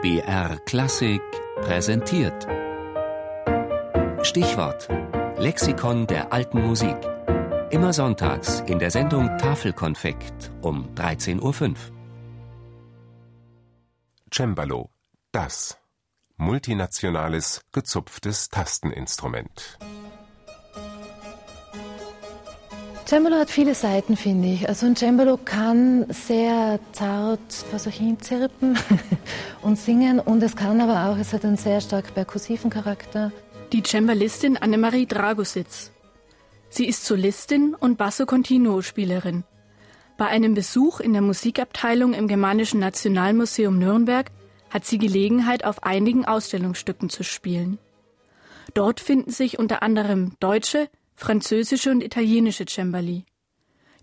BR Klassik präsentiert. Stichwort: Lexikon der alten Musik. Immer sonntags in der Sendung Tafelkonfekt um 13.05 Uhr. Cembalo, das multinationales gezupftes Tasteninstrument. Cembalo hat viele Seiten, finde ich. Also ein Cembalo kann sehr zart vor sich hin und singen und es kann aber auch, es hat einen sehr stark perkussiven Charakter. Die Cembalistin Annemarie Dragositz. Sie ist Solistin und Basso Continuo Spielerin. Bei einem Besuch in der Musikabteilung im Germanischen Nationalmuseum Nürnberg hat sie Gelegenheit, auf einigen Ausstellungsstücken zu spielen. Dort finden sich unter anderem deutsche, französische und italienische Cembali.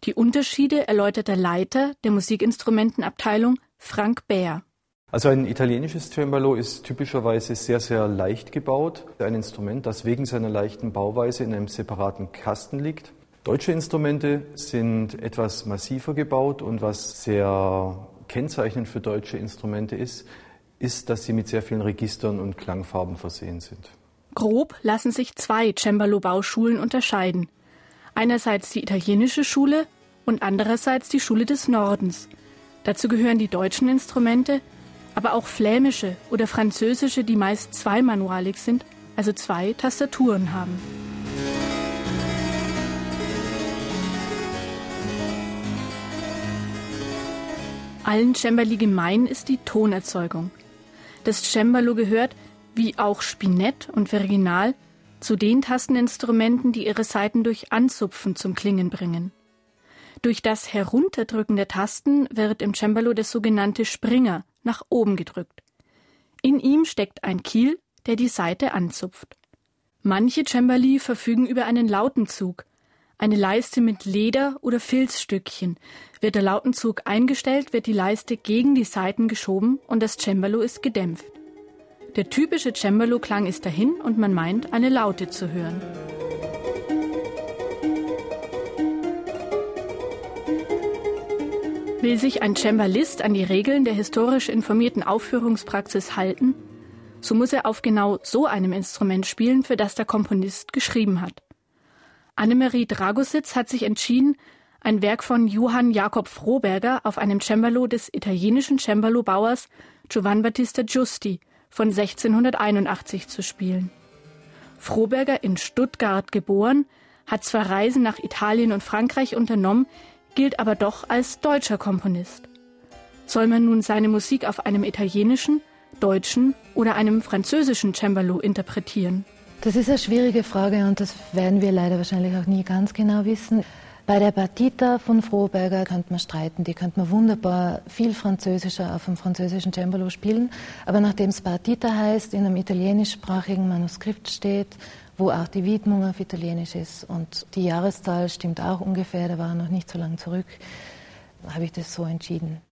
Die Unterschiede erläutert der Leiter der Musikinstrumentenabteilung Frank Bär. Also ein italienisches Cembalo ist typischerweise sehr, sehr leicht gebaut. Ein Instrument, das wegen seiner leichten Bauweise in einem separaten Kasten liegt. Deutsche Instrumente sind etwas massiver gebaut und was sehr kennzeichnend für deutsche Instrumente ist, ist, dass sie mit sehr vielen Registern und Klangfarben versehen sind. Grob lassen sich zwei Cembalo-Bauschulen unterscheiden. Einerseits die italienische Schule und andererseits die Schule des Nordens. Dazu gehören die deutschen Instrumente, aber auch flämische oder französische, die meist zweimanualig sind, also zwei Tastaturen haben. Allen Cembali gemein ist die Tonerzeugung. Das Cembalo gehört wie auch Spinett und Virginal, zu den Tasteninstrumenten, die ihre Saiten durch Anzupfen zum Klingen bringen. Durch das Herunterdrücken der Tasten wird im Cembalo der sogenannte Springer nach oben gedrückt. In ihm steckt ein Kiel, der die Saite anzupft. Manche Cembali verfügen über einen Lautenzug, eine Leiste mit Leder- oder Filzstückchen. Wird der Lautenzug eingestellt, wird die Leiste gegen die Saiten geschoben und das Cembalo ist gedämpft. Der typische Cembalo-Klang ist dahin und man meint, eine Laute zu hören. Will sich ein Cembalist an die Regeln der historisch informierten Aufführungspraxis halten, so muss er auf genau so einem Instrument spielen, für das der Komponist geschrieben hat. Annemarie Dragositz hat sich entschieden, ein Werk von Johann Jakob Froberger auf einem Cembalo des italienischen Cembalo-Bauers Giovan Battista Giusti von 1681 zu spielen. Froberger in Stuttgart geboren, hat zwar Reisen nach Italien und Frankreich unternommen, gilt aber doch als deutscher Komponist. Soll man nun seine Musik auf einem italienischen, deutschen oder einem französischen Cembalo interpretieren? Das ist eine schwierige Frage und das werden wir leider wahrscheinlich auch nie ganz genau wissen. Bei der Partita von Froberger könnte man streiten, die könnte man wunderbar viel französischer auf dem französischen Cembalo spielen. Aber nachdem es Partita heißt, in einem italienischsprachigen Manuskript steht, wo auch die Widmung auf Italienisch ist und die Jahreszahl stimmt auch ungefähr, da war noch nicht so lange zurück, habe ich das so entschieden.